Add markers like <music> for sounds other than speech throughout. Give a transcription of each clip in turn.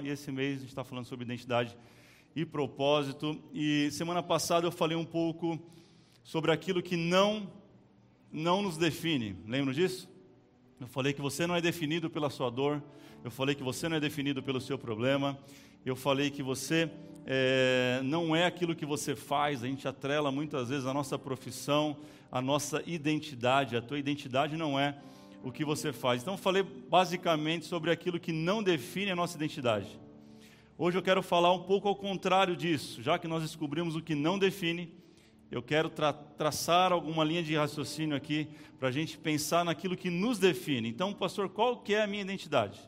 E esse mês a gente está falando sobre identidade e propósito. E semana passada eu falei um pouco sobre aquilo que não não nos define. Lembram disso? Eu falei que você não é definido pela sua dor. Eu falei que você não é definido pelo seu problema. Eu falei que você é, não é aquilo que você faz. A gente atrela muitas vezes a nossa profissão, a nossa identidade. A tua identidade não é o que você faz. Então, falei basicamente sobre aquilo que não define a nossa identidade. Hoje eu quero falar um pouco ao contrário disso, já que nós descobrimos o que não define, eu quero tra traçar alguma linha de raciocínio aqui para a gente pensar naquilo que nos define. Então, pastor, qual que é a minha identidade?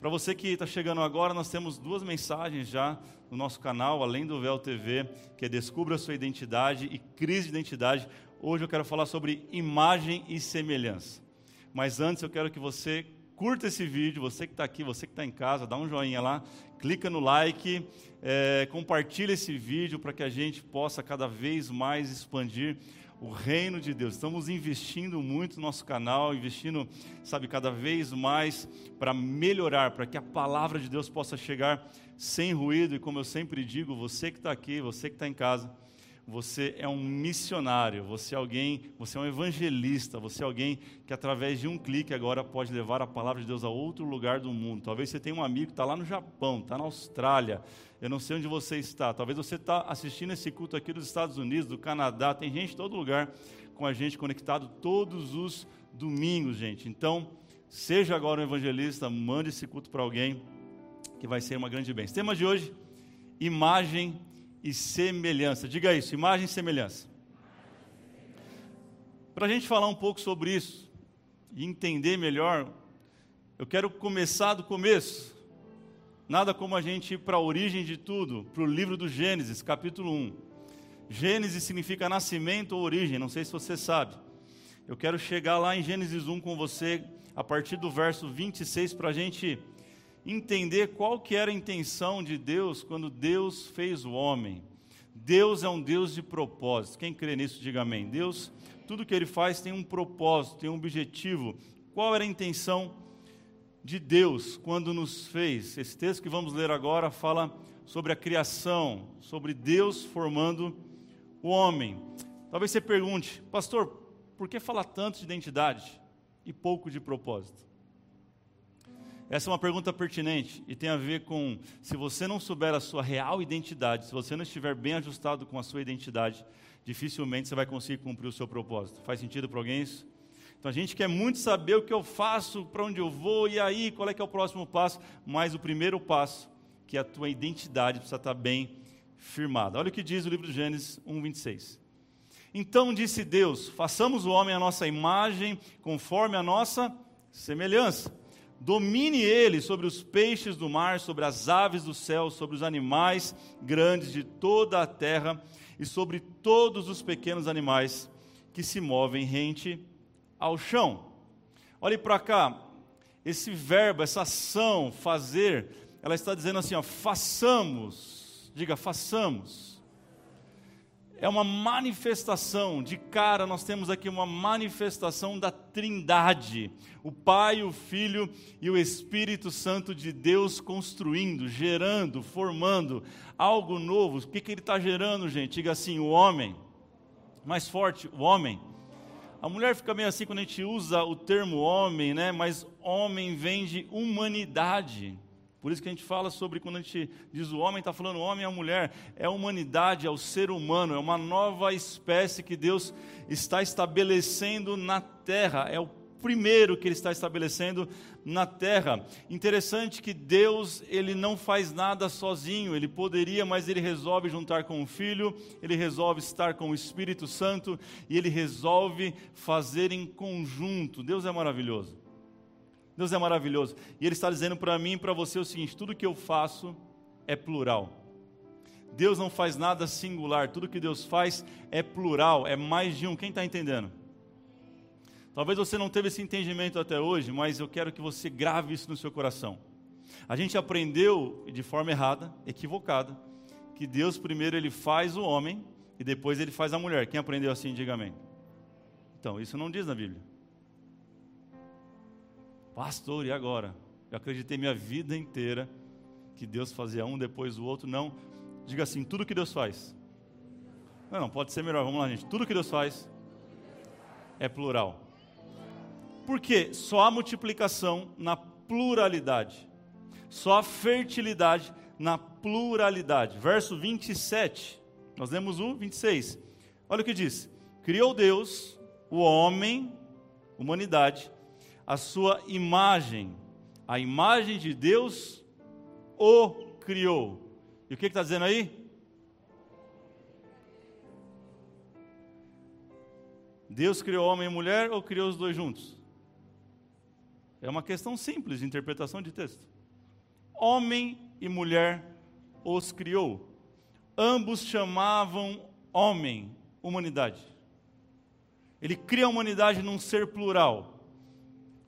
Para você que está chegando agora, nós temos duas mensagens já no nosso canal, além do Véu TV, que é Descubra a Sua Identidade e Crise de Identidade. Hoje eu quero falar sobre imagem e semelhança. Mas antes eu quero que você curta esse vídeo, você que está aqui, você que está em casa, dá um joinha lá, clica no like, é, compartilha esse vídeo para que a gente possa cada vez mais expandir o reino de Deus. Estamos investindo muito no nosso canal, investindo, sabe, cada vez mais para melhorar, para que a palavra de Deus possa chegar sem ruído. E como eu sempre digo, você que está aqui, você que está em casa, você é um missionário, você é alguém, você é um evangelista, você é alguém que através de um clique agora pode levar a palavra de Deus a outro lugar do mundo. Talvez você tenha um amigo que está lá no Japão, está na Austrália, eu não sei onde você está. Talvez você está assistindo esse culto aqui dos Estados Unidos, do Canadá, tem gente em todo lugar com a gente conectado todos os domingos, gente. Então, seja agora um evangelista, mande esse culto para alguém que vai ser uma grande bênção. Tema de hoje: imagem e semelhança. Diga isso, imagem e semelhança. Para a gente falar um pouco sobre isso e entender melhor, eu quero começar do começo. Nada como a gente ir para a origem de tudo, para o livro do Gênesis, capítulo 1. Gênesis significa nascimento ou origem, não sei se você sabe. Eu quero chegar lá em Gênesis 1 com você, a partir do verso 26, para a gente entender qual que era a intenção de Deus quando Deus fez o homem. Deus é um Deus de propósito. Quem crê nisso, diga amém. Deus, tudo que ele faz tem um propósito, tem um objetivo. Qual era a intenção de Deus quando nos fez? Esse texto que vamos ler agora fala sobre a criação, sobre Deus formando o homem. Talvez você pergunte, pastor, por que falar tanto de identidade e pouco de propósito? Essa é uma pergunta pertinente e tem a ver com se você não souber a sua real identidade, se você não estiver bem ajustado com a sua identidade, dificilmente você vai conseguir cumprir o seu propósito. Faz sentido para alguém isso? Então a gente quer muito saber o que eu faço, para onde eu vou e aí qual é que é o próximo passo, mas o primeiro passo, que é a tua identidade precisa estar bem firmada. Olha o que diz o livro de Gênesis 1:26. Então disse Deus: façamos o homem à nossa imagem, conforme a nossa semelhança Domine ele sobre os peixes do mar, sobre as aves do céu, sobre os animais grandes de toda a terra e sobre todos os pequenos animais que se movem rente ao chão. Olhe para cá, esse verbo, essa ação, fazer, ela está dizendo assim: ó, façamos, diga, façamos é uma manifestação, de cara nós temos aqui uma manifestação da Trindade, o Pai, o Filho e o Espírito Santo de Deus construindo, gerando, formando algo novo. O que, que ele está gerando, gente? Diga assim: o homem, mais forte, o homem. A mulher fica meio assim quando a gente usa o termo homem, né? Mas homem vem de humanidade. Por isso que a gente fala sobre, quando a gente diz o homem, está falando o homem e a mulher, é a humanidade, é o ser humano, é uma nova espécie que Deus está estabelecendo na terra, é o primeiro que Ele está estabelecendo na terra. Interessante que Deus, Ele não faz nada sozinho, Ele poderia, mas Ele resolve juntar com o Filho, Ele resolve estar com o Espírito Santo, e Ele resolve fazer em conjunto. Deus é maravilhoso. Deus é maravilhoso. E Ele está dizendo para mim e para você o seguinte: tudo que eu faço é plural. Deus não faz nada singular, tudo que Deus faz é plural, é mais de um. Quem está entendendo? Talvez você não teve esse entendimento até hoje, mas eu quero que você grave isso no seu coração. A gente aprendeu de forma errada, equivocada, que Deus primeiro ele faz o homem e depois ele faz a mulher. Quem aprendeu assim, diga amém. Então, isso não diz na Bíblia. Pastor, e agora? Eu acreditei minha vida inteira que Deus fazia um depois o outro, não. Diga assim: tudo que Deus faz. Não, não, pode ser melhor, vamos lá, gente. Tudo que Deus faz é plural. Porque só há multiplicação na pluralidade, só há fertilidade na pluralidade. Verso 27, nós lemos o 26. Olha o que diz: Criou Deus o homem, humanidade, a sua imagem, a imagem de Deus o criou. E o que está dizendo aí? Deus criou homem e mulher ou criou os dois juntos? É uma questão simples de interpretação de texto. Homem e mulher os criou. Ambos chamavam homem, humanidade. Ele cria a humanidade num ser plural.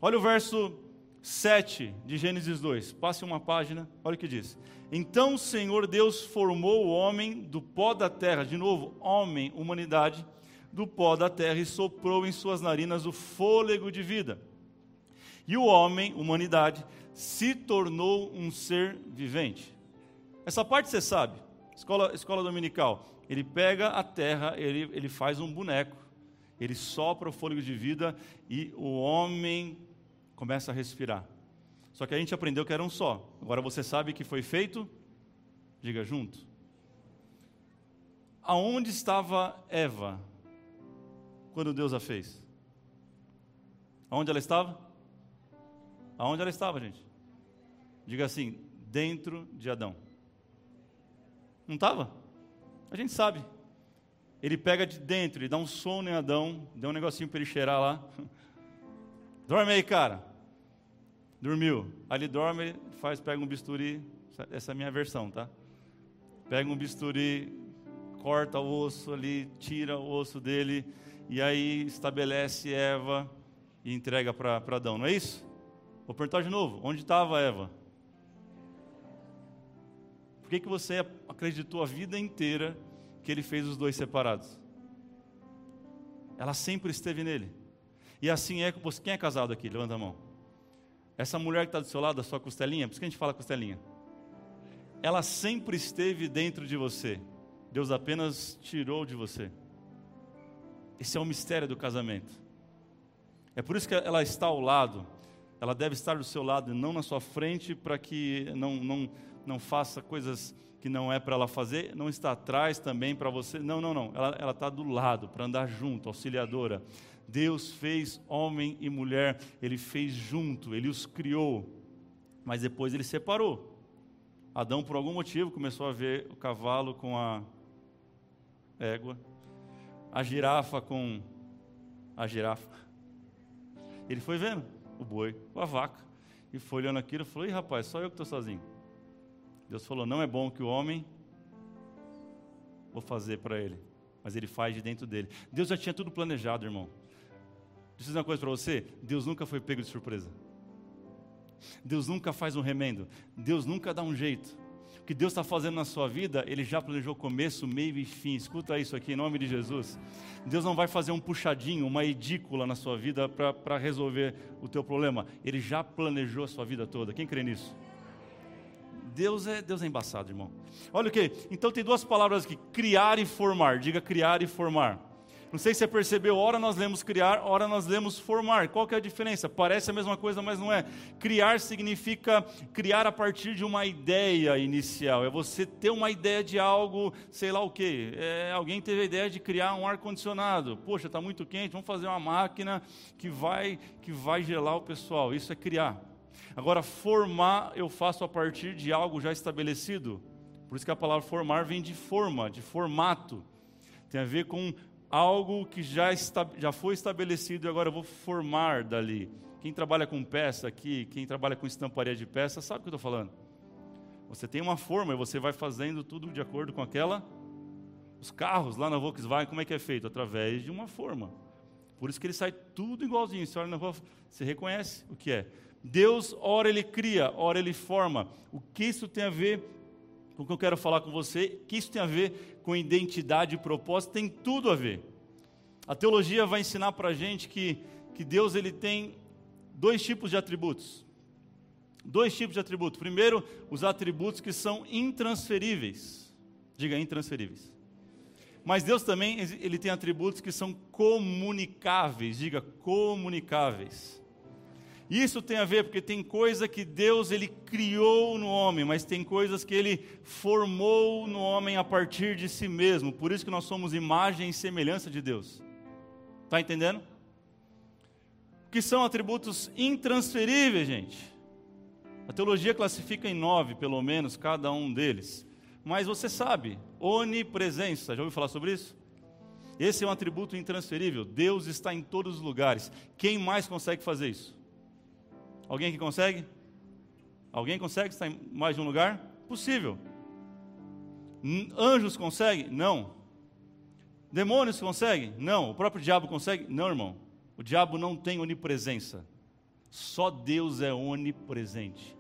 Olha o verso 7 de Gênesis 2. Passe uma página, olha o que diz. Então o Senhor Deus formou o homem do pó da terra, de novo, homem, humanidade, do pó da terra e soprou em suas narinas o fôlego de vida. E o homem, humanidade, se tornou um ser vivente. Essa parte você sabe, escola, escola dominical. Ele pega a terra, ele, ele faz um boneco, ele sopra o fôlego de vida e o homem começa a respirar. Só que a gente aprendeu que era um só. Agora você sabe que foi feito? Diga junto. Aonde estava Eva quando Deus a fez? Aonde ela estava? Aonde ela estava, gente? Diga assim, dentro de Adão. Não estava? A gente sabe. Ele pega de dentro, ele dá um sono em Adão, dá um negocinho para ele cheirar lá. <laughs> Dorme aí, cara. Dormiu. Ele dorme, faz, pega um bisturi. Essa é a minha versão, tá? Pega um bisturi, corta o osso ali, tira o osso dele, e aí estabelece Eva e entrega para Adão, não é isso? Vou perguntar de novo: onde estava Eva? Por que, que você acreditou a vida inteira que ele fez os dois separados. Ela sempre esteve nele. E assim é. Quem é casado aqui? Levanta a mão. Essa mulher que está do seu lado, a sua costelinha, por isso que a gente fala costelinha. Ela sempre esteve dentro de você. Deus apenas tirou de você. Esse é o mistério do casamento. É por isso que ela está ao lado. Ela deve estar do seu lado e não na sua frente para que não, não, não faça coisas que não é para ela fazer, não está atrás também para você. Não, não, não. Ela está do lado, para andar junto, auxiliadora. Deus fez homem e mulher, Ele fez junto, Ele os criou, mas depois Ele separou. Adão, por algum motivo, começou a ver o cavalo com a égua, a girafa com a girafa. Ele foi vendo o boi, a vaca, e foi olhando aquilo e falou: Ih, rapaz, só eu que estou sozinho. Deus falou: não é bom que o homem vou fazer para ele, mas ele faz de dentro dele. Deus já tinha tudo planejado, irmão. Deixa eu dizer uma coisa para você: Deus nunca foi pego de surpresa. Deus nunca faz um remendo. Deus nunca dá um jeito. O que Deus está fazendo na sua vida, Ele já planejou começo, meio e fim. Escuta isso aqui em nome de Jesus. Deus não vai fazer um puxadinho, uma edícula na sua vida para resolver o teu problema. Ele já planejou a sua vida toda. Quem crê nisso? Deus é, Deus é embaçado, irmão. Olha o que? Então tem duas palavras aqui: criar e formar. Diga criar e formar. Não sei se você percebeu, ora nós lemos criar, ora nós lemos formar. Qual que é a diferença? Parece a mesma coisa, mas não é. Criar significa criar a partir de uma ideia inicial. É você ter uma ideia de algo, sei lá o quê. É, alguém teve a ideia de criar um ar-condicionado. Poxa, está muito quente, vamos fazer uma máquina que vai, que vai gelar o pessoal. Isso é criar. Agora, formar eu faço a partir de algo já estabelecido. Por isso que a palavra formar vem de forma, de formato. Tem a ver com algo que já, está, já foi estabelecido e agora eu vou formar dali. Quem trabalha com peça aqui, quem trabalha com estamparia de peça, sabe o que eu estou falando. Você tem uma forma e você vai fazendo tudo de acordo com aquela. Os carros lá na Volkswagen, como é que é feito? Através de uma forma. Por isso que ele sai tudo igualzinho. Você olha na rua, você reconhece o que é. Deus, ora ele cria, ora ele forma. O que isso tem a ver com o que eu quero falar com você? O que isso tem a ver com identidade e propósito? Tem tudo a ver. A teologia vai ensinar para a gente que, que Deus ele tem dois tipos de atributos. dois tipos de atributos. Primeiro, os atributos que são intransferíveis. Diga intransferíveis. Mas Deus também ele tem atributos que são comunicáveis. Diga comunicáveis. Isso tem a ver porque tem coisa que Deus ele criou no homem, mas tem coisas que ele formou no homem a partir de si mesmo. Por isso que nós somos imagem e semelhança de Deus. Está entendendo? Que são atributos intransferíveis, gente. A teologia classifica em nove, pelo menos, cada um deles. Mas você sabe, onipresença, já ouviu falar sobre isso? Esse é um atributo intransferível. Deus está em todos os lugares. Quem mais consegue fazer isso? Alguém que consegue? Alguém consegue estar em mais de um lugar? Possível. Anjos conseguem? Não. Demônios conseguem? Não. O próprio diabo consegue? Não, irmão. O diabo não tem onipresença. Só Deus é onipresente.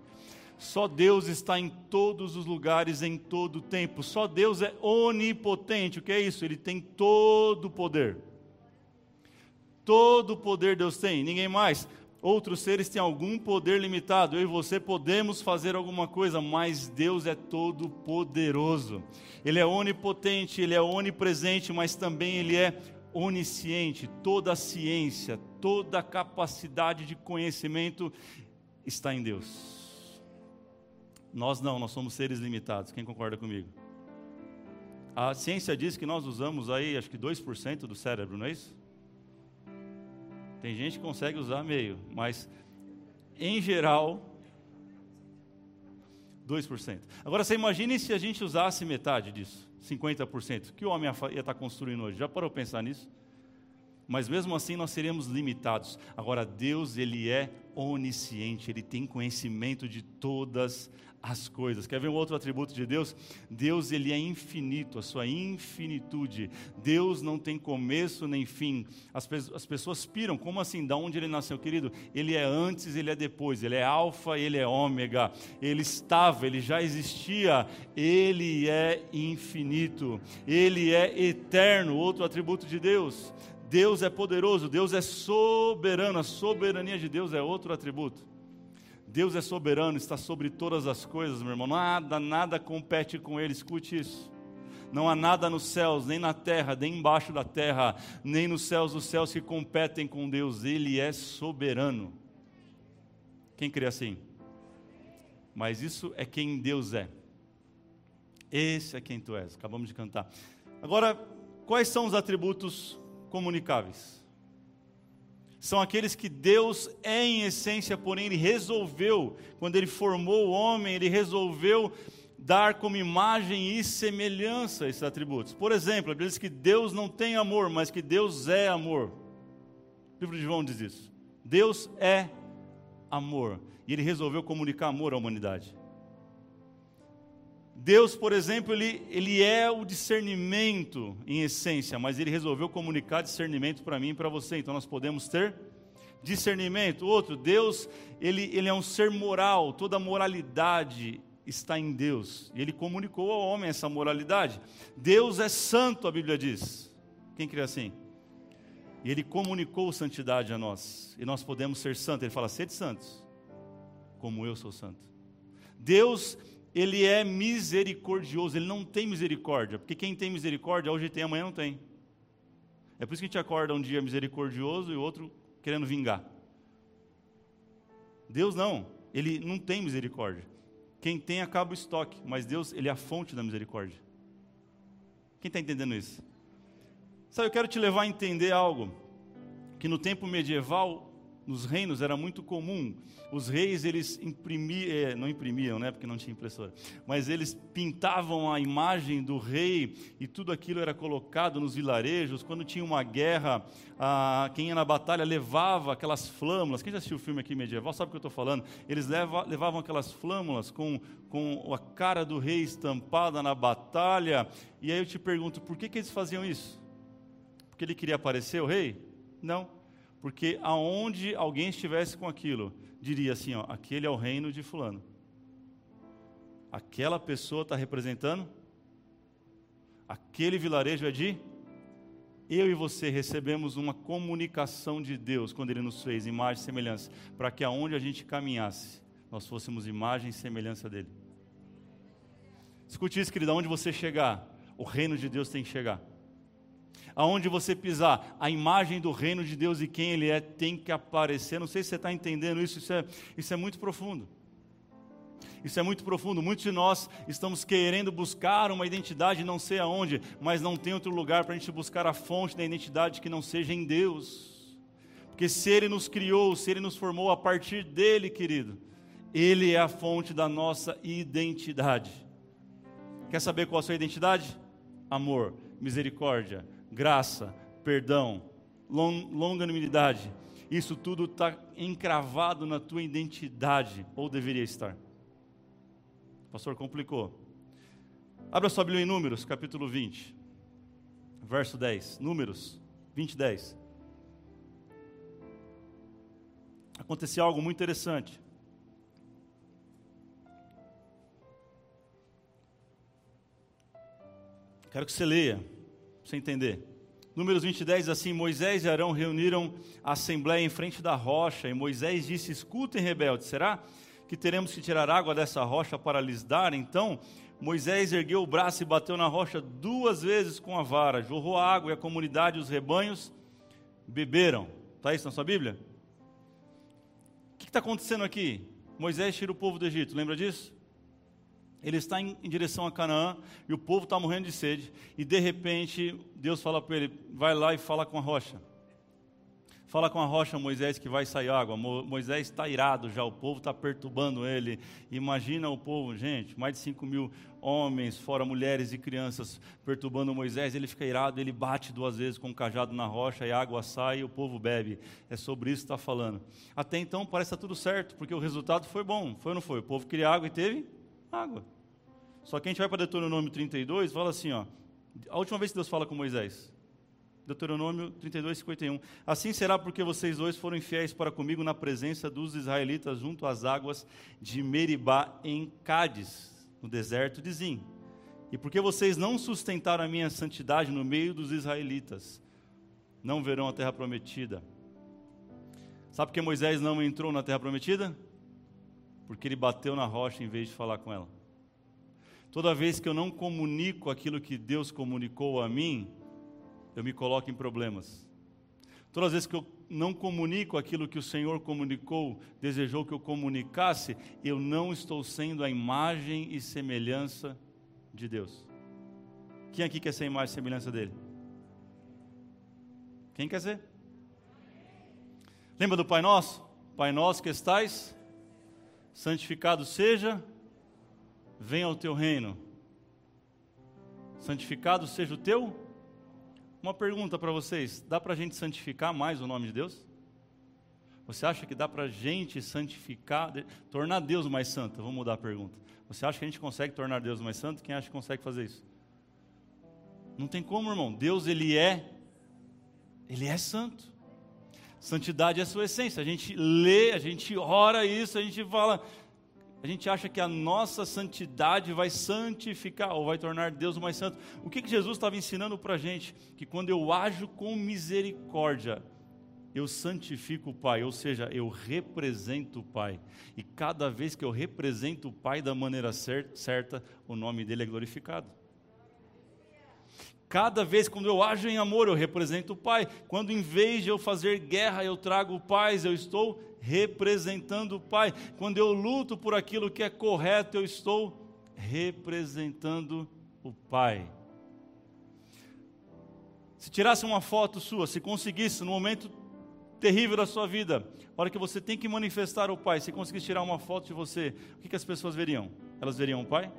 Só Deus está em todos os lugares, em todo o tempo. Só Deus é onipotente. O que é isso? Ele tem todo o poder. Todo o poder Deus tem, ninguém mais. Outros seres têm algum poder limitado. Eu e você podemos fazer alguma coisa, mas Deus é todo poderoso. Ele é onipotente, ele é onipresente, mas também ele é onisciente. Toda a ciência, toda a capacidade de conhecimento está em Deus. Nós não, nós somos seres limitados. Quem concorda comigo? A ciência diz que nós usamos aí, acho que 2% do cérebro, não é isso? Tem gente que consegue usar meio, mas em geral 2%. Agora você imagine se a gente usasse metade disso, 50%. Que o homem ia estar construindo hoje? Já parou pensar nisso? Mas mesmo assim nós seremos limitados. Agora Deus, ele é onisciente, ele tem conhecimento de todas as coisas. Quer ver um outro atributo de Deus? Deus ele é infinito, a sua infinitude. Deus não tem começo nem fim. As, as pessoas piram, como assim? Da onde ele nasceu, querido? Ele é antes, ele é depois. Ele é alfa, ele é ômega. Ele estava, ele já existia. Ele é infinito. Ele é eterno. Outro atributo de Deus. Deus é poderoso, Deus é soberano. A soberania de Deus é outro atributo. Deus é soberano, está sobre todas as coisas, meu irmão. Nada, nada compete com Ele. Escute isso. Não há nada nos céus, nem na terra, nem embaixo da terra, nem nos céus dos céus que competem com Deus. Ele é soberano. Quem crê assim? Mas isso é quem Deus é. Esse é quem tu és. Acabamos de cantar. Agora, quais são os atributos comunicáveis? São aqueles que Deus é em essência, porém Ele resolveu, quando Ele formou o homem, Ele resolveu dar como imagem e semelhança esses atributos. Por exemplo, diz que Deus não tem amor, mas que Deus é amor. O livro de João diz isso. Deus é amor. E ele resolveu comunicar amor à humanidade. Deus, por exemplo, ele, ele é o discernimento em essência, mas ele resolveu comunicar discernimento para mim e para você. Então nós podemos ter discernimento. Outro, Deus, ele, ele é um ser moral, toda moralidade está em Deus. E ele comunicou ao homem essa moralidade. Deus é santo, a Bíblia diz. Quem crê assim? E ele comunicou santidade a nós. E nós podemos ser santos. Ele fala: sede santos, como eu sou santo. Deus ele é misericordioso, ele não tem misericórdia, porque quem tem misericórdia hoje tem, amanhã não tem. É por isso que a gente acorda um dia misericordioso e outro querendo vingar. Deus não, ele não tem misericórdia. Quem tem acaba o estoque, mas Deus, ele é a fonte da misericórdia. Quem está entendendo isso? Sabe, eu quero te levar a entender algo que no tempo medieval nos reinos era muito comum. Os reis, eles imprimiam, é, não imprimiam, né, porque não tinha impressora, mas eles pintavam a imagem do rei e tudo aquilo era colocado nos vilarejos. Quando tinha uma guerra, quem ia na batalha levava aquelas flâmulas. Quem já assistiu o filme aqui medieval sabe o que eu estou falando. Eles leva, levavam aquelas flâmulas com, com a cara do rei estampada na batalha. E aí eu te pergunto, por que, que eles faziam isso? Porque ele queria aparecer o rei? Não porque aonde alguém estivesse com aquilo, diria assim: ó, aquele é o reino de Fulano. Aquela pessoa está representando, aquele vilarejo é de. Eu e você recebemos uma comunicação de Deus quando Ele nos fez imagem e semelhança, para que aonde a gente caminhasse, nós fôssemos imagem e semelhança dele. Escute isso, querido, aonde você chegar, o reino de Deus tem que chegar. Aonde você pisar, a imagem do reino de Deus e quem Ele é tem que aparecer. Não sei se você está entendendo isso, isso é, isso é muito profundo. Isso é muito profundo. Muitos de nós estamos querendo buscar uma identidade, não sei aonde, mas não tem outro lugar para a gente buscar a fonte da identidade que não seja em Deus. Porque se Ele nos criou, se Ele nos formou a partir dele, querido, Ele é a fonte da nossa identidade. Quer saber qual a sua identidade? Amor, misericórdia, graça, perdão, longanimidade. Isso tudo está encravado na tua identidade, ou deveria estar. Pastor, complicou. Abra sua Bíblia em Números, capítulo 20, verso 10. Números 20, 10. Aconteceu algo muito interessante. Quero que você leia, você entender. Números 20, 10 assim: Moisés e Arão reuniram a assembleia em frente da rocha, e Moisés disse: Escutem, rebeldes, será que teremos que tirar água dessa rocha para lhes dar? Então Moisés ergueu o braço e bateu na rocha duas vezes com a vara, jorrou água e a comunidade e os rebanhos beberam. Está isso na sua Bíblia? O que está acontecendo aqui? Moisés tira o povo do Egito, lembra disso? Ele está em, em direção a Canaã e o povo está morrendo de sede. E de repente, Deus fala para ele: vai lá e fala com a rocha. Fala com a rocha, Moisés, que vai sair água. Moisés está irado já, o povo está perturbando ele. Imagina o povo, gente, mais de 5 mil homens, fora mulheres e crianças, perturbando Moisés. Ele fica irado, ele bate duas vezes com o um cajado na rocha e a água sai e o povo bebe. É sobre isso que está falando. Até então parece está tudo certo, porque o resultado foi bom. Foi ou não foi? O povo queria água e teve água. Só que a gente vai para Deuteronômio 32 fala assim: ó, a última vez que Deus fala com Moisés. Deuteronômio 32, 51. Assim será porque vocês dois foram infiéis para comigo na presença dos israelitas junto às águas de Meribá em Cádiz, no deserto de Zim. E porque vocês não sustentaram a minha santidade no meio dos israelitas, não verão a terra prometida. Sabe por que Moisés não entrou na terra prometida? Porque ele bateu na rocha em vez de falar com ela. Toda vez que eu não comunico aquilo que Deus comunicou a mim, eu me coloco em problemas. Todas as vezes que eu não comunico aquilo que o Senhor comunicou, desejou que eu comunicasse, eu não estou sendo a imagem e semelhança de Deus. Quem aqui quer ser a imagem e semelhança dele? Quem quer ser? Lembra do Pai Nosso? Pai Nosso que estais, santificado seja, venha o teu reino. Santificado seja o teu uma pergunta para vocês: dá para a gente santificar mais o nome de Deus? Você acha que dá para a gente santificar, tornar Deus mais santo? Vamos mudar a pergunta. Você acha que a gente consegue tornar Deus mais santo? Quem acha que consegue fazer isso? Não tem como, irmão. Deus, ele é, ele é santo. Santidade é a sua essência. A gente lê, a gente ora isso, a gente fala, a gente acha que a nossa santidade vai santificar ou vai tornar Deus mais santo. O que, que Jesus estava ensinando para a gente? Que quando eu ajo com misericórdia, eu santifico o Pai, ou seja, eu represento o Pai. E cada vez que eu represento o Pai da maneira certa, o nome dele é glorificado. Cada vez quando eu ajo em amor, eu represento o Pai. Quando em vez de eu fazer guerra, eu trago paz, eu estou representando o Pai. Quando eu luto por aquilo que é correto, eu estou representando o Pai. Se tirasse uma foto sua, se conseguisse no momento terrível da sua vida, hora que você tem que manifestar o Pai, se conseguisse tirar uma foto de você, o que, que as pessoas veriam? Elas veriam o Pai?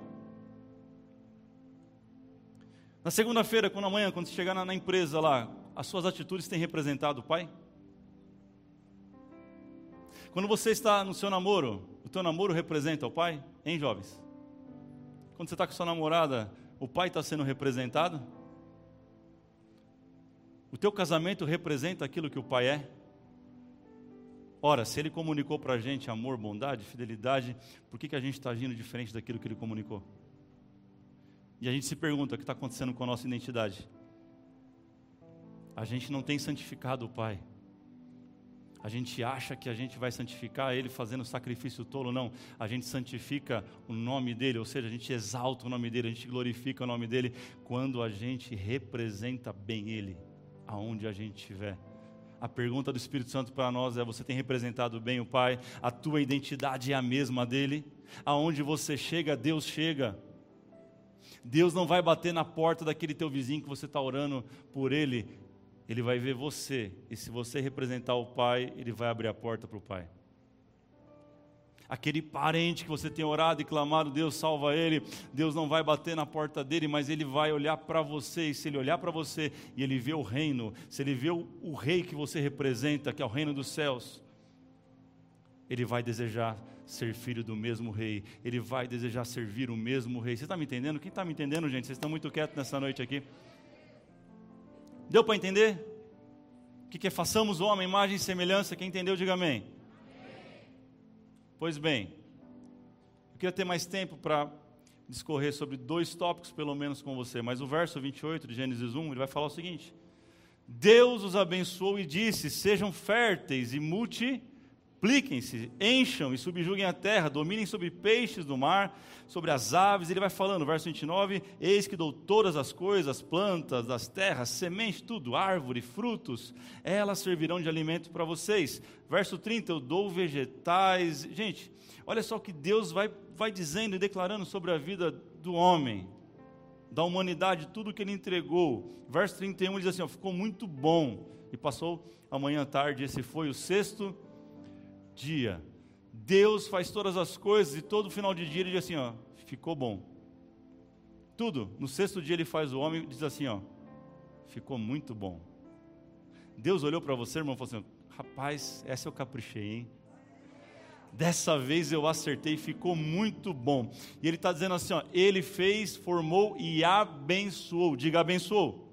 Na segunda-feira, quando amanhã, quando você chegar na, na empresa lá, as suas atitudes têm representado o Pai? Quando você está no seu namoro, o teu namoro representa o pai? Hein, jovens? Quando você está com sua namorada, o pai está sendo representado? O teu casamento representa aquilo que o pai é? Ora, se ele comunicou para a gente amor, bondade, fidelidade, por que, que a gente está agindo diferente daquilo que ele comunicou? E a gente se pergunta o que está acontecendo com a nossa identidade. A gente não tem santificado o Pai. A gente acha que a gente vai santificar Ele fazendo sacrifício tolo, não. A gente santifica o nome dEle, ou seja, a gente exalta o nome dEle, a gente glorifica o nome dEle quando a gente representa bem Ele, aonde a gente estiver. A pergunta do Espírito Santo para nós é: você tem representado bem o Pai? A tua identidade é a mesma dele? Aonde você chega, Deus chega. Deus não vai bater na porta daquele teu vizinho que você está orando por ele, ele vai ver você, e se você representar o Pai, ele vai abrir a porta para o Pai. Aquele parente que você tem orado e clamado, Deus salva ele, Deus não vai bater na porta dele, mas ele vai olhar para você, e se ele olhar para você e ele vê o reino, se ele vê o, o rei que você representa, que é o reino dos céus, ele vai desejar ser filho do mesmo rei, ele vai desejar servir o mesmo rei. Você está me entendendo? Quem está me entendendo, gente? Vocês estão muito quietos nessa noite aqui. Deu para entender? O que, que é façamos o homem, imagem e semelhança? Quem entendeu, diga amém. amém. Pois bem, eu queria ter mais tempo para discorrer sobre dois tópicos, pelo menos, com você, mas o verso 28 de Gênesis 1, ele vai falar o seguinte: Deus os abençoou e disse: Sejam férteis e multipliquem multipliquem-se, encham e subjuguem a terra, dominem sobre peixes do mar, sobre as aves. Ele vai falando, verso 29, eis que dou todas as coisas, plantas das terras, semente, tudo, árvore, frutos, elas servirão de alimento para vocês. Verso 30, eu dou vegetais. Gente, olha só o que Deus vai, vai dizendo e declarando sobre a vida do homem, da humanidade, tudo que ele entregou. Verso 31 ele diz assim: ó, ficou muito bom. E passou amanhã tarde, esse foi o sexto dia. Deus faz todas as coisas e todo final de dia ele diz assim, ó, ficou bom. Tudo. No sexto dia ele faz o homem e diz assim, ó, ficou muito bom. Deus olhou para você, irmão, e falou assim, rapaz, essa eu caprichei, hein? Dessa vez eu acertei, ficou muito bom. E ele está dizendo assim: ó, ele fez, formou e abençoou. Diga abençoou.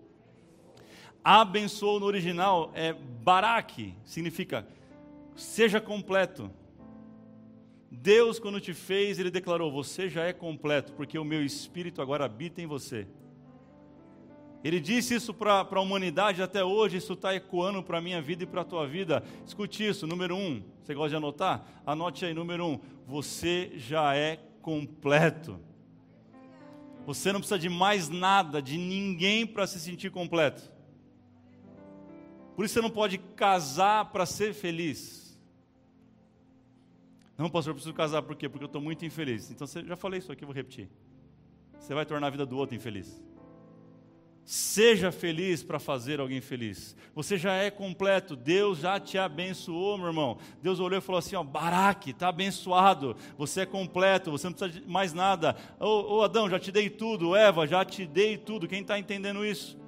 Abençoou no original é baraque, significa seja completo. Deus, quando te fez, Ele declarou: Você já é completo, porque o meu espírito agora habita em você. Ele disse isso para a humanidade até hoje, isso está ecoando para a minha vida e para a tua vida. Escute isso, número um. Você gosta de anotar? Anote aí, número um. Você já é completo. Você não precisa de mais nada, de ninguém para se sentir completo. Por isso você não pode casar para ser feliz. Não, pastor, eu preciso casar por quê? Porque eu estou muito infeliz. Então, você, já falei isso aqui, vou repetir. Você vai tornar a vida do outro infeliz. Seja feliz para fazer alguém feliz. Você já é completo. Deus já te abençoou, meu irmão. Deus olhou e falou assim: ó, Baraque, está abençoado. Você é completo. Você não precisa de mais nada. Ô, ô Adão, já te dei tudo. Eva, já te dei tudo. Quem está entendendo isso?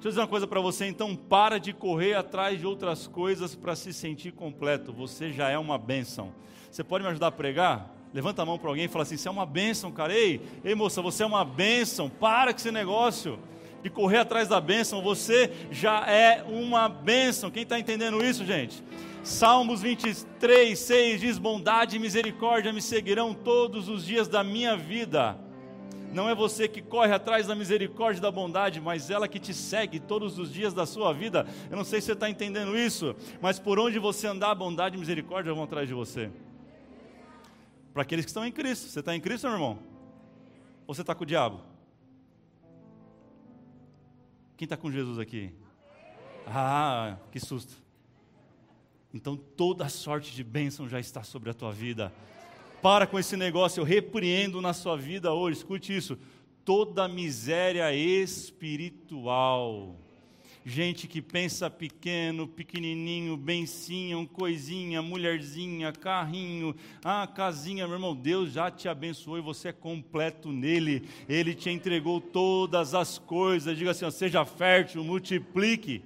Deixa eu dizer uma coisa para você, então para de correr atrás de outras coisas para se sentir completo. Você já é uma bênção. Você pode me ajudar a pregar? Levanta a mão para alguém e fala assim: Você é uma bênção, cara. Ei, ei, moça, você é uma bênção. Para com esse negócio de correr atrás da bênção. Você já é uma bênção. Quem está entendendo isso, gente? Salmos 23, 6 diz: Bondade e misericórdia me seguirão todos os dias da minha vida não é você que corre atrás da misericórdia e da bondade, mas ela que te segue todos os dias da sua vida. Eu não sei se você está entendendo isso, mas por onde você andar, bondade e misericórdia vão atrás de você. Para aqueles que estão em Cristo. Você está em Cristo, meu irmão? Ou você está com o diabo? Quem está com Jesus aqui? Ah, que susto. Então toda sorte de bênção já está sobre a tua vida. Para com esse negócio, eu repreendo na sua vida hoje, escute isso. Toda miséria espiritual. Gente que pensa pequeno, pequenininho, bencinho, coisinha, mulherzinha, carrinho, ah, casinha, meu irmão, Deus já te abençoou e você é completo nele. Ele te entregou todas as coisas. Diga assim: ó, seja fértil, multiplique.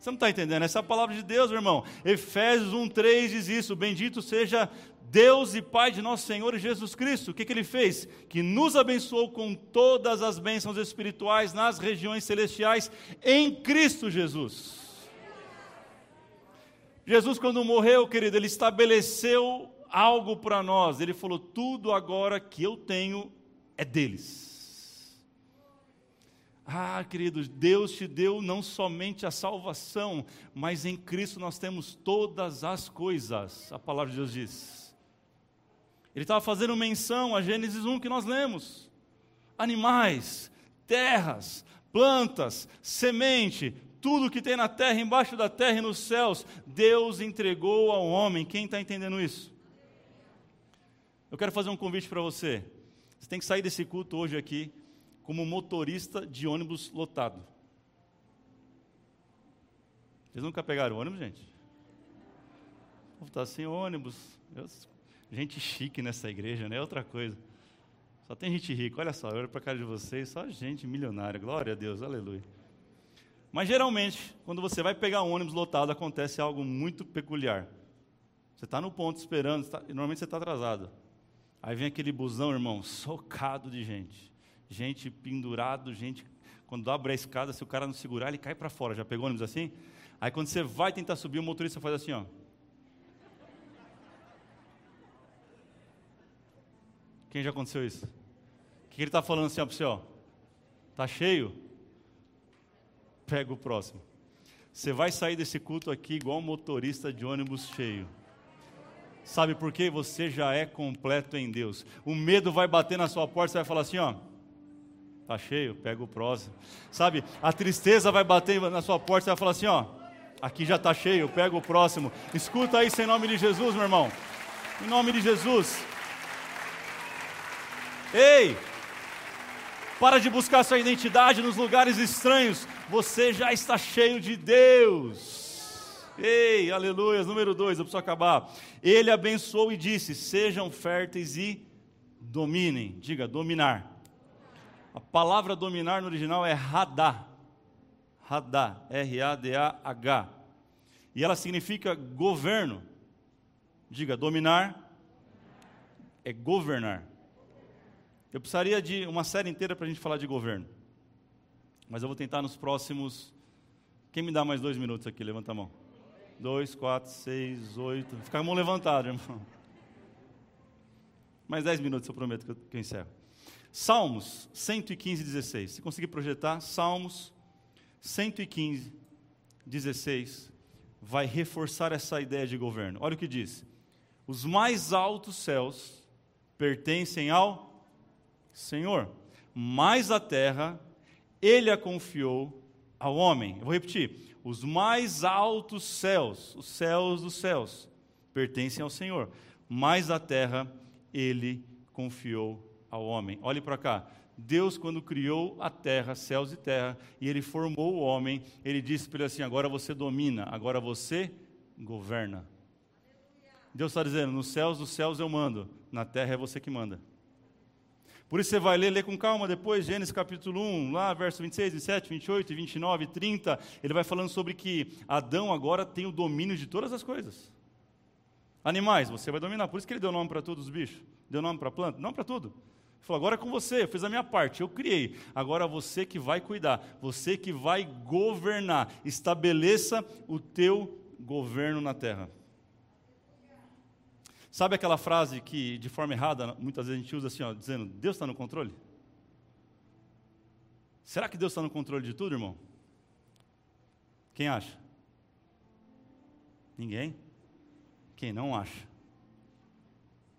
Você não está entendendo? Essa é a palavra de Deus, meu irmão. Efésios 1,3 diz isso: Bendito seja Deus e Pai de nosso Senhor Jesus Cristo, o que, que Ele fez? Que nos abençoou com todas as bênçãos espirituais nas regiões celestiais em Cristo Jesus. Jesus, quando morreu, querido, Ele estabeleceu algo para nós. Ele falou: tudo agora que eu tenho é deles. Ah, queridos, Deus te deu não somente a salvação, mas em Cristo nós temos todas as coisas, a palavra de Deus diz. Ele estava fazendo menção a Gênesis 1 que nós lemos: animais, terras, plantas, semente, tudo que tem na terra, embaixo da terra e nos céus, Deus entregou ao homem. Quem está entendendo isso? Eu quero fazer um convite para você. Você tem que sair desse culto hoje aqui como motorista de ônibus lotado. Vocês nunca pegaram ônibus, gente? Está sem ônibus. Gente chique nessa igreja, não é outra coisa. Só tem gente rica. Olha só, olha para a cara de vocês, só gente milionária. Glória a Deus, aleluia. Mas geralmente, quando você vai pegar um ônibus lotado, acontece algo muito peculiar. Você está no ponto esperando, tá, normalmente você está atrasado. Aí vem aquele busão, irmão, socado de gente gente pendurado, gente. Quando abre a escada, se o cara não segurar, ele cai para fora. Já pegou ônibus assim? Aí quando você vai tentar subir, o motorista faz assim, ó. Quem já aconteceu isso? O que ele está falando assim para você? Ó? Tá cheio? Pega o próximo. Você vai sair desse culto aqui igual um motorista de ônibus cheio. Sabe por quê? Você já é completo em Deus. O medo vai bater na sua porta, você vai falar assim, ó. Está cheio, pega o próximo. Sabe, a tristeza vai bater na sua porta, você vai falar assim: ó, aqui já está cheio, pega o próximo. Escuta isso em nome de Jesus, meu irmão. Em nome de Jesus. Ei! Para de buscar sua identidade nos lugares estranhos. Você já está cheio de Deus. Ei, aleluia. Número dois, eu preciso acabar. Ele abençoou e disse: Sejam férteis e dominem. Diga, dominar. A palavra dominar no original é radá. Radá, R-A-D-A-H. E ela significa governo. Diga, dominar é governar. Eu precisaria de uma série inteira para a gente falar de governo. Mas eu vou tentar nos próximos. Quem me dá mais dois minutos aqui? Levanta a mão. Dois, quatro, seis, oito. Fica a mão levantada, irmão. <laughs> Mais dez minutos eu prometo que eu, encerro. Salmos 115, 16. Se conseguir projetar, Salmos 115, 16 vai reforçar essa ideia de governo. Olha o que diz: Os mais altos céus pertencem ao Senhor, mas a terra ele a confiou ao homem. Eu vou repetir: os mais altos céus, os céus dos céus, pertencem ao Senhor, mas a terra ele confiou ao homem. Olhe para cá. Deus, quando criou a terra, céus e terra, e ele formou o homem, ele disse para ele assim: agora você domina, agora você governa. Deus está dizendo: nos céus dos céus eu mando, na terra é você que manda. Por isso você vai ler, lê com calma depois, Gênesis capítulo 1, lá, verso 26, 27, 28, 29, 30. Ele vai falando sobre que Adão agora tem o domínio de todas as coisas. Animais, você vai dominar. Por isso que ele deu nome para todos os bichos. Deu nome para planta? Não para tudo. Ele falou: agora é com você, eu fiz a minha parte, eu criei. Agora você que vai cuidar, você que vai governar. Estabeleça o teu governo na terra. Sabe aquela frase que, de forma errada, muitas vezes a gente usa assim, ó, dizendo: Deus está no controle? Será que Deus está no controle de tudo, irmão? Quem acha? Ninguém? Quem não acha?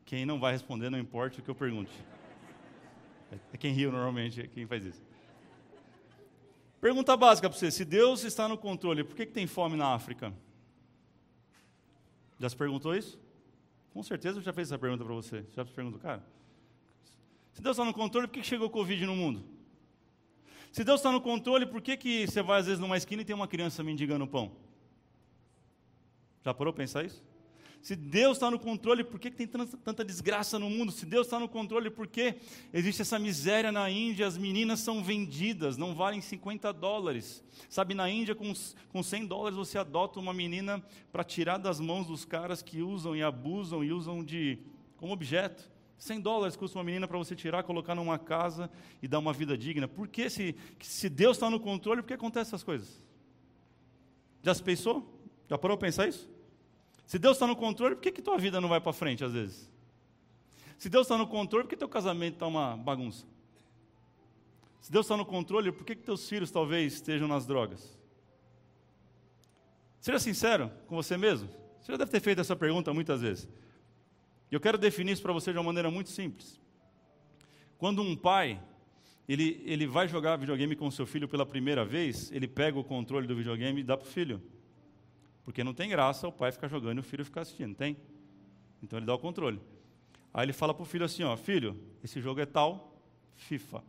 Quem não vai responder, não importa o que eu pergunte. É quem riu normalmente, é quem faz isso. Pergunta básica para você: se Deus está no controle, por que, que tem fome na África? Já se perguntou isso? Com certeza eu já fez essa pergunta para você. Já se perguntou, cara? Se Deus está no controle, por que chegou o Covid no mundo? Se Deus está no controle, por que, que você vai às vezes numa esquina e tem uma criança mendigando pão? Já parou para pensar isso? Se Deus está no controle, por que, tem tanta, desgraça no mundo? Se Deus está no controle, por que existe essa miséria na Índia? As meninas são vendidas, não valem 50 dólares. Sabe, na Índia, com, com 100 dólares, você adota uma menina para tirar das mãos dos caras que usam e abusam e usam de como objeto. 100 dólares custa uma menina para você tirar, colocar numa casa e dar uma vida digna. Por que, se, se Deus está no controle, por que acontecem essas coisas? Já se pensou? Já parou para pensar isso? Se Deus está no controle, por que, que tua vida não vai para frente às vezes? Se Deus está no controle, por que teu casamento está uma bagunça? Se Deus está no controle, por que, que teus filhos talvez estejam nas drogas? Seja sincero com você mesmo. Você já deve ter feito essa pergunta muitas vezes. E eu quero definir isso para você de uma maneira muito simples. Quando um pai ele, ele vai jogar videogame com seu filho pela primeira vez, ele pega o controle do videogame e dá para o filho. Porque não tem graça o pai ficar jogando e o filho ficar assistindo, tem? Então ele dá o controle. Aí ele fala para o filho assim: ó, filho, esse jogo é tal, FIFA.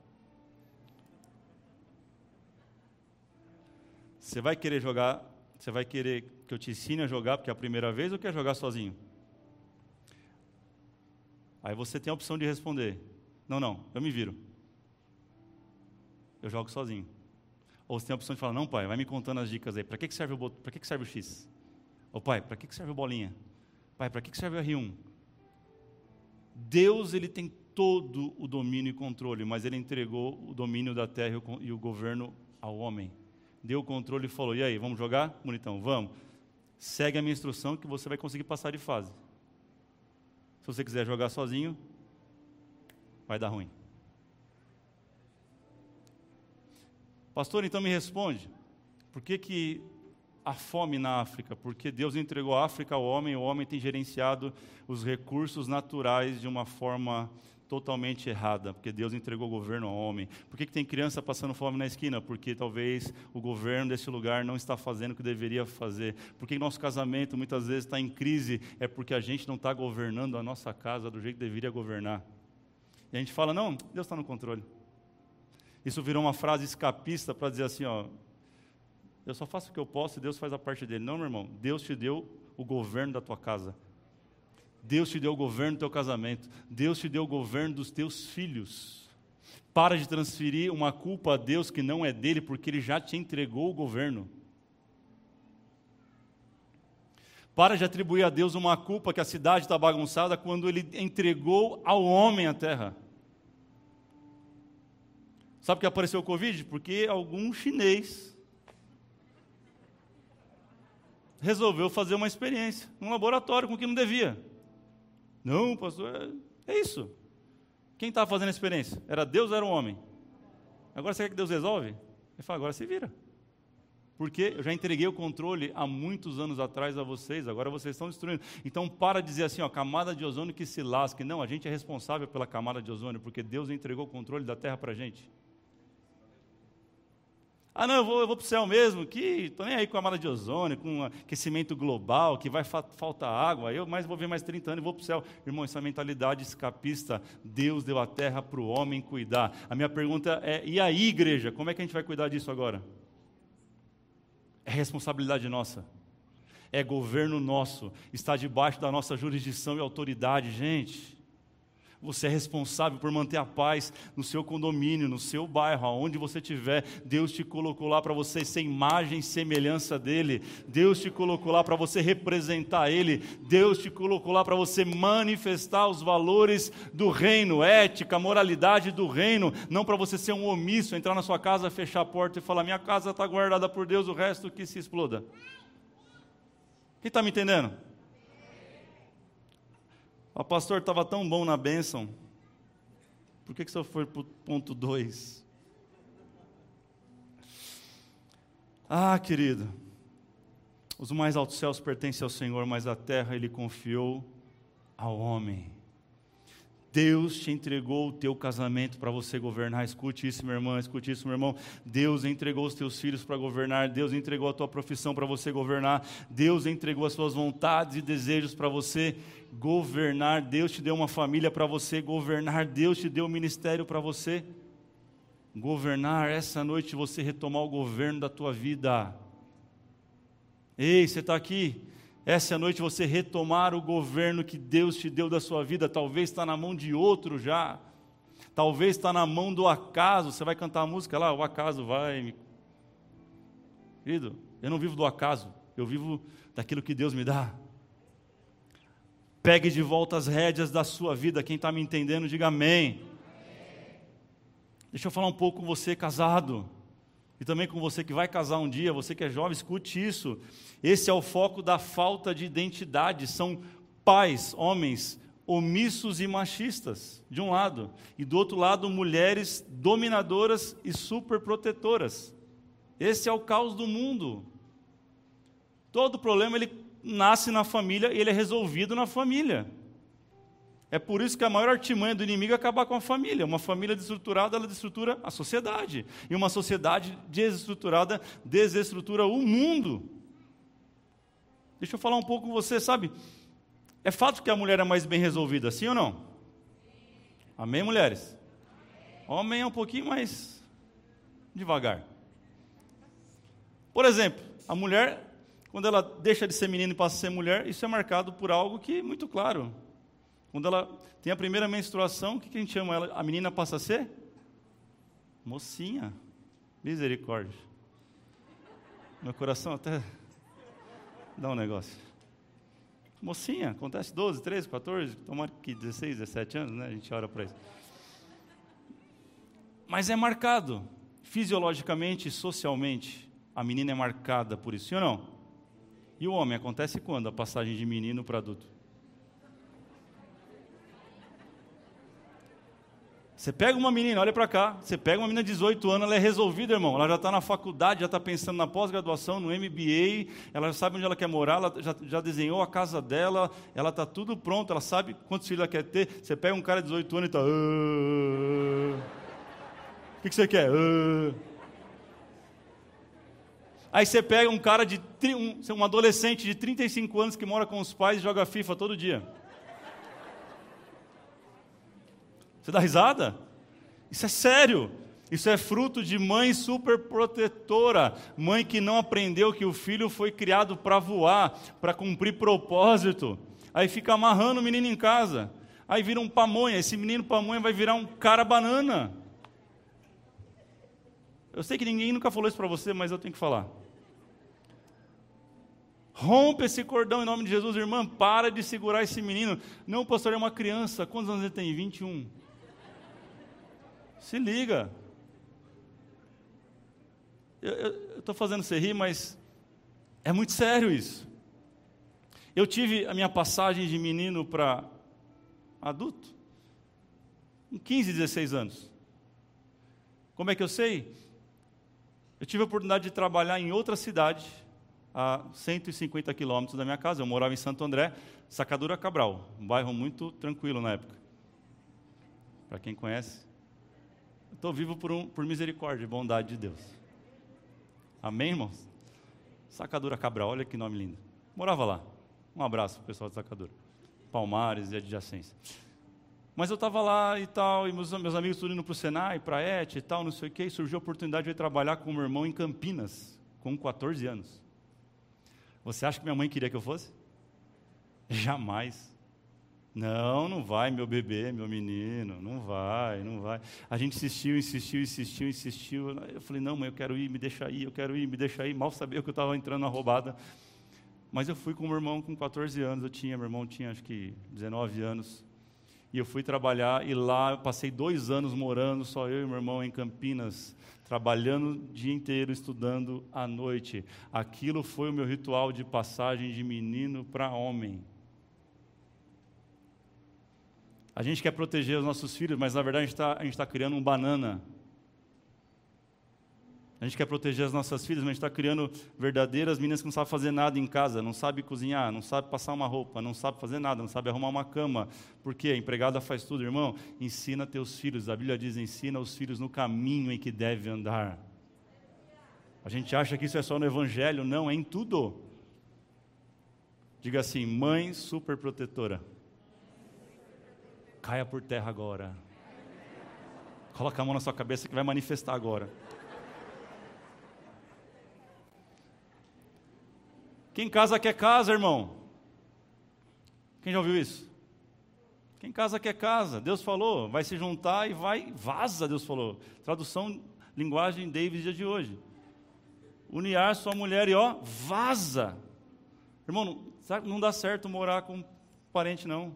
Você vai querer jogar, você vai querer que eu te ensine a jogar porque é a primeira vez ou quer jogar sozinho? Aí você tem a opção de responder: Não, não, eu me viro. Eu jogo sozinho. Ou você tem a opção de falar: Não, pai, vai me contando as dicas aí. Para que, que serve o para que, que serve o X? Ô pai, para que, que serve o bolinha? Pai, para que, que serve o R1? Deus ele tem todo o domínio e controle, mas ele entregou o domínio da terra e o governo ao homem. Deu o controle e falou: E aí, vamos jogar? Bonitão, vamos. Segue a minha instrução que você vai conseguir passar de fase. Se você quiser jogar sozinho, vai dar ruim. Pastor, então me responde. Por que, que a fome na África, porque Deus entregou a África ao homem, o homem tem gerenciado os recursos naturais de uma forma totalmente errada, porque Deus entregou o governo ao homem. Por que, que tem criança passando fome na esquina? Porque talvez o governo desse lugar não está fazendo o que deveria fazer. Por que nosso casamento muitas vezes está em crise? É porque a gente não está governando a nossa casa do jeito que deveria governar. E a gente fala, não, Deus está no controle. Isso virou uma frase escapista para dizer assim, ó, eu só faço o que eu posso e Deus faz a parte dele. Não, meu irmão, Deus te deu o governo da tua casa. Deus te deu o governo do teu casamento. Deus te deu o governo dos teus filhos. Para de transferir uma culpa a Deus que não é dele, porque ele já te entregou o governo. Para de atribuir a Deus uma culpa que a cidade está bagunçada quando ele entregou ao homem a terra. Sabe que apareceu o Covid? Porque algum chinês resolveu fazer uma experiência, um laboratório com o que não devia. Não, pastor, é, é isso. Quem estava fazendo a experiência? Era Deus ou era um homem? Agora você quer que Deus resolve? Ele fala, agora se vira. Porque eu já entreguei o controle há muitos anos atrás a vocês, agora vocês estão destruindo. Então, para dizer assim, ó, camada de ozônio que se lasque. Não, a gente é responsável pela camada de ozônio, porque Deus entregou o controle da terra para a gente. Ah, não, eu vou, eu vou para o céu mesmo, que estou nem aí com a mala de ozônio, com aquecimento global, que vai fa faltar água, eu mais vou ver mais 30 anos e vou para o céu. Irmão, essa mentalidade escapista, Deus deu a terra para o homem cuidar. A minha pergunta é, e aí, igreja, como é que a gente vai cuidar disso agora? É responsabilidade nossa. É governo nosso, está debaixo da nossa jurisdição e autoridade, gente. Você é responsável por manter a paz no seu condomínio, no seu bairro, aonde você estiver. Deus te colocou lá para você ser imagem e semelhança dele. Deus te colocou lá para você representar ele. Deus te colocou lá para você manifestar os valores do reino, ética, moralidade do reino. Não para você ser um omisso, entrar na sua casa, fechar a porta e falar: minha casa está guardada por Deus, o resto que se exploda. Quem está me entendendo? O pastor estava tão bom na bênção, por que, que você foi para o ponto 2? Ah, querido, os mais altos céus pertencem ao Senhor, mas a terra ele confiou ao homem. Deus te entregou o teu casamento para você governar. Escute isso, meu irmão, escute isso, meu irmão. Deus entregou os teus filhos para governar. Deus entregou a tua profissão para você governar. Deus entregou as suas vontades e desejos para você governar. Deus te deu uma família para você governar. Deus te deu um ministério para você governar. Essa noite você retomar o governo da tua vida. Ei, você está aqui? Essa noite você retomar o governo que Deus te deu da sua vida, talvez está na mão de outro já, talvez está na mão do acaso. Você vai cantar a música lá, o acaso vai. Querido, eu não vivo do acaso, eu vivo daquilo que Deus me dá. Pegue de volta as rédeas da sua vida. Quem está me entendendo, diga amém. amém. Deixa eu falar um pouco com você, casado e também com você que vai casar um dia, você que é jovem, escute isso. Esse é o foco da falta de identidade. São pais, homens, omissos e machistas, de um lado, e do outro lado, mulheres dominadoras e superprotetoras. Esse é o caos do mundo. Todo problema ele nasce na família e ele é resolvido na família. É por isso que a maior artimanha do inimigo é acabar com a família. Uma família desestruturada, ela desestrutura a sociedade. E uma sociedade desestruturada desestrutura o mundo. Deixa eu falar um pouco com você, sabe? É fato que a mulher é mais bem resolvida, sim ou não? Amém, mulheres? Homem é um pouquinho mais devagar. Por exemplo, a mulher, quando ela deixa de ser menina e passa a ser mulher, isso é marcado por algo que é muito claro. Quando ela tem a primeira menstruação, o que a gente chama ela? A menina passa a ser? Mocinha. Misericórdia. Meu coração até dá um negócio. Mocinha, acontece 12, 13, 14, tomara que 16, 17 anos, né? A gente ora para isso. Mas é marcado, fisiologicamente e socialmente, a menina é marcada por isso, sim ou não? E o homem, acontece quando? A passagem de menino para adulto. Você pega uma menina, olha para cá, você pega uma menina de 18 anos, ela é resolvida, irmão. Ela já está na faculdade, já está pensando na pós-graduação, no MBA, ela já sabe onde ela quer morar, ela já, já desenhou a casa dela, ela está tudo pronto, ela sabe quantos filhos ela quer ter. Você pega um cara de 18 anos e está. Ah, o que, que, você quer? Ah. Aí você pega um cara de. Um, um adolescente de 35 anos que mora com os pais e joga FIFA todo dia. Você dá risada? Isso é sério. Isso é fruto de mãe super protetora, mãe que não aprendeu que o filho foi criado para voar, para cumprir propósito. Aí fica amarrando o menino em casa. Aí vira um pamonha. Esse menino pamonha vai virar um cara banana. Eu sei que ninguém nunca falou isso para você, mas eu tenho que falar. Rompe esse cordão em nome de Jesus, irmã. Para de segurar esse menino. Não, pastor, é uma criança. Quantos anos ele tem? 21. Se liga. Eu estou fazendo você rir, mas é muito sério isso. Eu tive a minha passagem de menino para adulto, com 15, 16 anos. Como é que eu sei? Eu tive a oportunidade de trabalhar em outra cidade, a 150 quilômetros da minha casa. Eu morava em Santo André, Sacadura Cabral, um bairro muito tranquilo na época. Para quem conhece, Estou vivo por, um, por misericórdia e bondade de Deus. Amém, irmãos? Sacadura Cabral, olha que nome lindo. Morava lá. Um abraço para o pessoal de Sacadura. Palmares e adjacência. Mas eu estava lá e tal, e meus, meus amigos tudo indo para o Senai, para a ET e tal, não sei o quê, e surgiu a oportunidade de eu trabalhar com meu irmão em Campinas, com 14 anos. Você acha que minha mãe queria que eu fosse? Jamais. Não, não vai, meu bebê, meu menino, não vai, não vai. A gente insistiu, insistiu, insistiu, insistiu. Eu falei, não, mãe, eu quero ir, me deixa aí, eu quero ir, me deixa aí. Mal sabia que eu estava entrando na roubada. Mas eu fui com meu irmão com 14 anos, eu tinha, meu irmão tinha acho que 19 anos. E eu fui trabalhar e lá eu passei dois anos morando, só eu e meu irmão em Campinas, trabalhando o dia inteiro, estudando à noite. Aquilo foi o meu ritual de passagem de menino para homem. A gente quer proteger os nossos filhos, mas na verdade a gente está tá criando um banana. A gente quer proteger as nossas filhas, mas a gente está criando verdadeiras meninas que não sabem fazer nada em casa, não sabem cozinhar, não sabem passar uma roupa, não sabem fazer nada, não sabem arrumar uma cama. Por quê? A empregada faz tudo, irmão. Ensina teus filhos. A Bíblia diz: ensina os filhos no caminho em que deve andar. A gente acha que isso é só no Evangelho, não, é em tudo. Diga assim: mãe super protetora. Caia por terra agora. Coloca a mão na sua cabeça que vai manifestar agora. Quem casa quer casa, irmão. Quem já ouviu isso? Quem casa quer casa. Deus falou, vai se juntar e vai, vaza, Deus falou. Tradução, linguagem David dia de hoje. Uniar sua mulher e ó, vaza. Irmão, não, não dá certo morar com parente, não.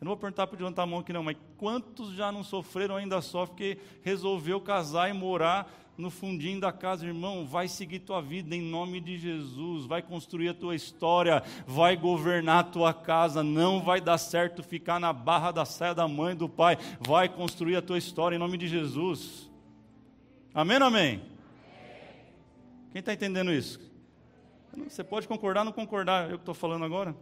Eu não vou perguntar para levantar a mão aqui não, mas quantos já não sofreram ainda só porque resolveu casar e morar no fundinho da casa, irmão, vai seguir tua vida em nome de Jesus, vai construir a tua história, vai governar a tua casa, não vai dar certo ficar na barra da saia da mãe do pai, vai construir a tua história em nome de Jesus. Amém amém? Quem está entendendo isso? Você pode concordar ou não concordar, eu que estou falando agora.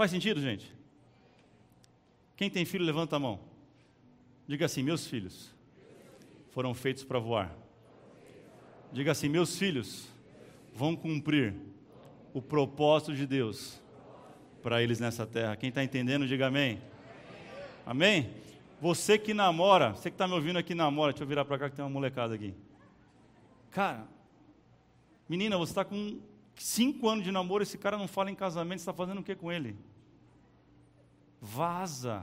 Faz sentido, gente? Quem tem filho, levanta a mão. Diga assim: Meus filhos foram feitos para voar. Diga assim: Meus filhos vão cumprir o propósito de Deus para eles nessa terra. Quem está entendendo, diga amém. Amém? Você que namora, você que está me ouvindo aqui namora, deixa eu virar para cá que tem uma molecada aqui. Cara, menina, você está com cinco anos de namoro, esse cara não fala em casamento, você está fazendo o que com ele? Vaza.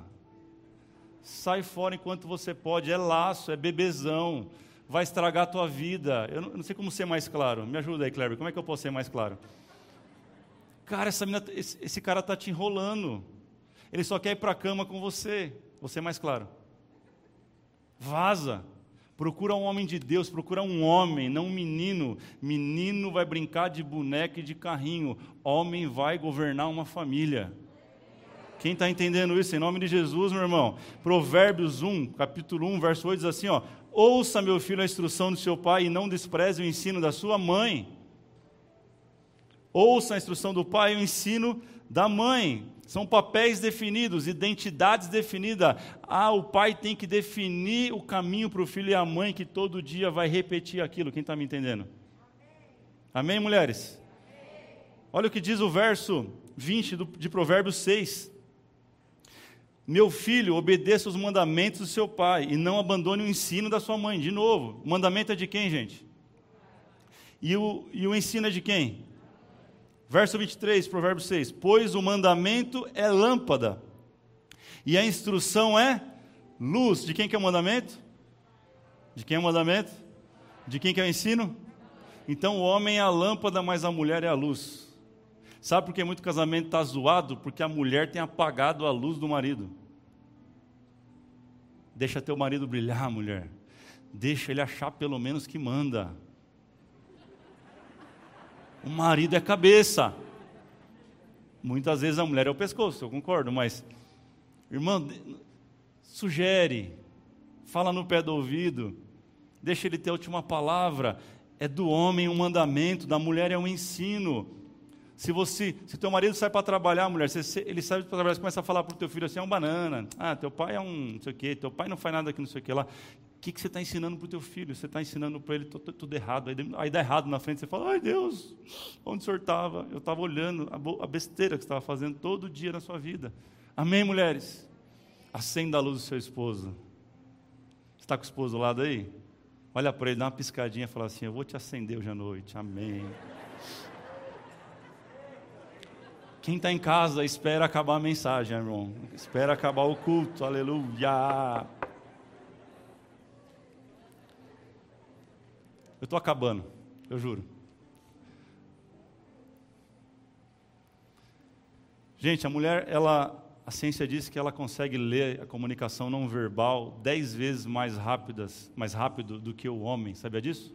Sai fora enquanto você pode. É laço, é bebezão. Vai estragar a tua vida. Eu não, eu não sei como ser mais claro. Me ajuda aí, Kleber. Como é que eu posso ser mais claro? Cara, essa mina, esse, esse cara está te enrolando. Ele só quer ir para a cama com você. Você mais claro. Vaza. Procura um homem de Deus, procura um homem, não um menino. Menino vai brincar de boneca e de carrinho. Homem vai governar uma família. Quem está entendendo isso? Em nome de Jesus, meu irmão. Provérbios 1, capítulo 1, verso 8 diz assim: ó, Ouça, meu filho, a instrução do seu pai e não despreze o ensino da sua mãe. Ouça a instrução do pai e o ensino da mãe. São papéis definidos, identidades definidas. Ah, o pai tem que definir o caminho para o filho e a mãe que todo dia vai repetir aquilo. Quem está me entendendo? Amém, mulheres? Amém. Olha o que diz o verso 20 de Provérbios 6. Meu filho, obedeça os mandamentos do seu pai e não abandone o ensino da sua mãe. De novo, o mandamento é de quem, gente? E o, e o ensino é de quem? Verso 23, Provérbio 6: Pois o mandamento é lâmpada e a instrução é luz. De quem que é o mandamento? De quem é o mandamento? De quem que é o ensino? Então o homem é a lâmpada, mas a mulher é a luz. Sabe por que muito casamento está zoado? Porque a mulher tem apagado a luz do marido. Deixa teu marido brilhar, mulher. Deixa ele achar pelo menos que manda. O marido é cabeça. Muitas vezes a mulher é o pescoço, eu concordo, mas, irmã, sugere, fala no pé do ouvido, deixa ele ter a última palavra. É do homem um mandamento, da mulher é um ensino. Se você, se teu marido sai para trabalhar, mulher, ele sai para trabalhar, você começa a falar para o teu filho assim, é um banana. Ah, teu pai é um não sei o quê, teu pai não faz nada aqui, não sei o quê lá. O que, que você está ensinando para o teu filho? Você está ensinando para ele tudo, tudo errado. Aí, aí, dá errado na frente, você fala, ai Deus, onde o senhor estava? Eu estava olhando a, a besteira que você estava fazendo todo dia na sua vida. Amém, mulheres? Acenda a luz do seu esposo. Você está com o esposo do lado aí? Olha para ele, dá uma piscadinha e fala assim, eu vou te acender hoje à noite. Amém. Quem está em casa, espera acabar a mensagem, irmão. Espera acabar o culto, aleluia. Eu estou acabando, eu juro. Gente, a mulher, ela, a ciência diz que ela consegue ler a comunicação não verbal dez vezes mais rápidas, mais rápido do que o homem. Sabia disso?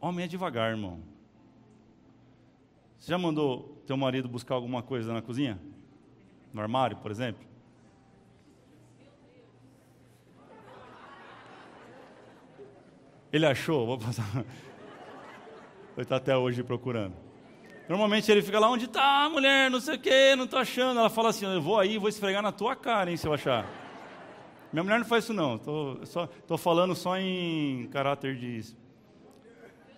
Homem é devagar, irmão. Você já mandou teu marido buscar alguma coisa na cozinha? No armário, por exemplo? Ele achou, vou passar. <laughs> Ele está até hoje procurando. Normalmente ele fica lá, onde está, mulher? Não sei o quê, não estou achando. Ela fala assim: eu vou aí, vou esfregar na tua cara, hein, se eu achar. Minha mulher não faz isso, não. Estou falando só em caráter de.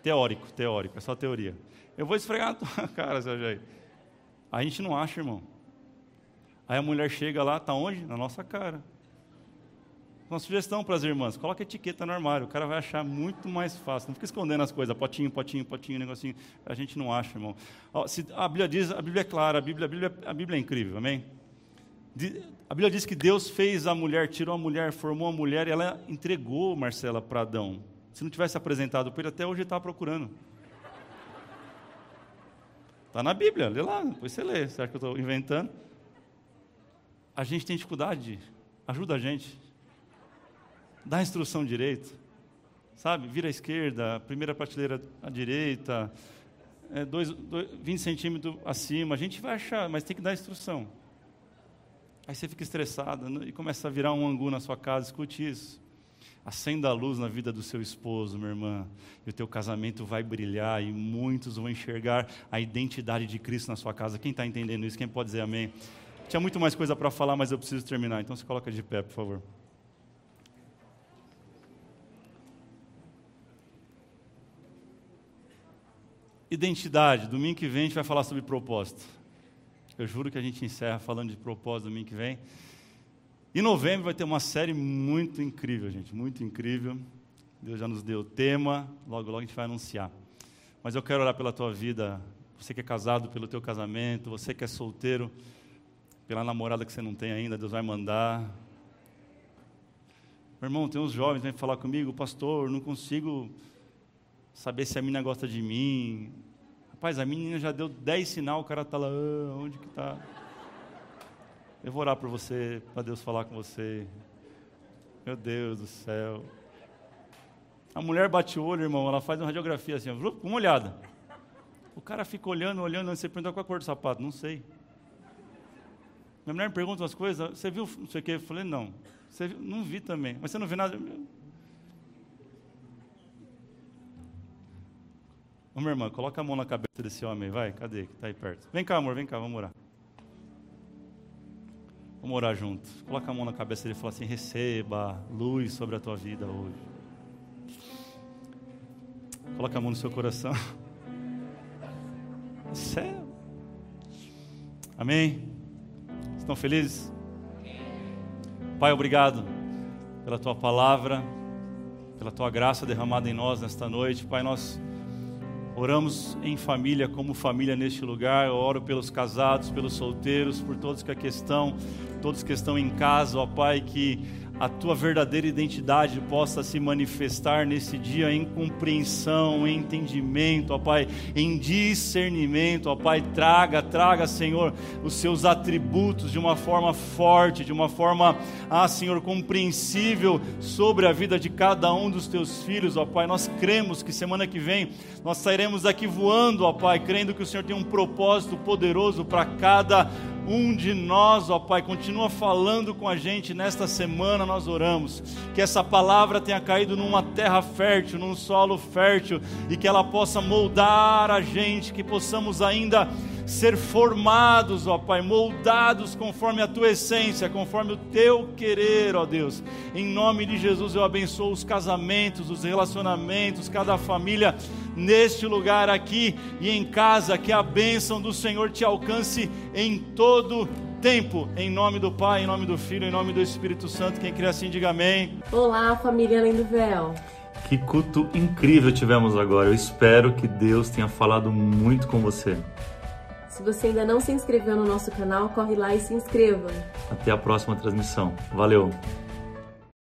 Teórico, teórico, é só teoria. Eu vou esfregar na tua <laughs> cara, seu Jair. A gente não acha, irmão. Aí a mulher chega lá, está onde? Na nossa cara. Uma sugestão para as irmãs: coloca etiqueta no armário, o cara vai achar muito mais fácil. Não fica escondendo as coisas, potinho, potinho, potinho, negocinho. A gente não acha, irmão. A Bíblia diz, a Bíblia é clara, a Bíblia, a Bíblia, a Bíblia é incrível, amém? A Bíblia diz que Deus fez a mulher, tirou a mulher, formou a mulher e ela entregou Marcela para Adão. Se não tivesse apresentado para ele, até hoje ele estava procurando. Está na Bíblia, lê lá, depois você lê. Acha que eu estou inventando? A gente tem dificuldade, ajuda a gente. Dá a instrução direito. Sabe? Vira à esquerda, primeira prateleira à direita, é, dois, dois, 20 centímetros acima. A gente vai achar, mas tem que dar a instrução. Aí você fica estressada né, e começa a virar um angu na sua casa. Escute isso. Acenda a luz na vida do seu esposo, minha irmã, e o teu casamento vai brilhar e muitos vão enxergar a identidade de Cristo na sua casa. Quem está entendendo isso? Quem pode dizer amém? Tinha muito mais coisa para falar, mas eu preciso terminar. Então se coloca de pé, por favor. Identidade. Domingo que vem a gente vai falar sobre propósito. Eu juro que a gente encerra falando de propósito domingo que vem. Em novembro vai ter uma série muito incrível, gente, muito incrível. Deus já nos deu o tema, logo logo a gente vai anunciar. Mas eu quero orar pela tua vida, você que é casado, pelo teu casamento, você que é solteiro, pela namorada que você não tem ainda, Deus vai mandar. Meu irmão, tem uns jovens que vêm falar comigo, pastor, não consigo saber se a menina gosta de mim. Rapaz, a menina já deu 10 sinal, o cara está lá, ah, onde que está? Eu vou orar por você, para Deus falar com você. Meu Deus do céu. A mulher bate o olho, irmão, ela faz uma radiografia assim, uma olhada. O cara fica olhando, olhando, você pergunta qual a cor do sapato, não sei. Minha mulher me pergunta umas coisas, você viu não sei o que? Eu falei, não. Você viu? Não vi também. Mas você não viu nada? Ô, minha irmã, coloca a mão na cabeça desse homem, vai, cadê? Está aí perto. Vem cá, amor, vem cá, vamos orar. Vamos orar juntos. Coloca a mão na cabeça dele e fala assim: receba luz sobre a tua vida hoje. Coloca a mão no seu coração. <laughs> Céu. Amém? Estão felizes? Pai, obrigado pela tua palavra, pela tua graça derramada em nós nesta noite. Pai, nós Oramos em família, como família neste lugar. Eu oro pelos casados, pelos solteiros, por todos que aqui estão, todos que estão em casa, ó Pai, que a tua verdadeira identidade possa se manifestar nesse dia em compreensão, em entendimento, ó Pai, em discernimento, ó Pai, traga, traga, Senhor, os seus atributos de uma forma forte, de uma forma, ah, Senhor, compreensível sobre a vida de cada um dos teus filhos, ó Pai. Nós cremos que semana que vem nós sairemos daqui voando, ó Pai, crendo que o Senhor tem um propósito poderoso para cada um de nós, ó Pai, continua falando com a gente nesta semana, nós oramos. Que essa palavra tenha caído numa terra fértil, num solo fértil, e que ela possa moldar a gente, que possamos ainda ser formados, ó Pai, moldados conforme a tua essência, conforme o teu querer, ó Deus. Em nome de Jesus eu abençoo os casamentos, os relacionamentos, cada família neste lugar aqui e em casa, que a bênção do Senhor te alcance em todo tempo, em nome do Pai, em nome do Filho, em nome do Espírito Santo. Quem crê assim, diga amém. Olá, família Além do Véu. Que culto incrível tivemos agora. Eu espero que Deus tenha falado muito com você. Se você ainda não se inscreveu no nosso canal, corre lá e se inscreva. Até a próxima transmissão. Valeu!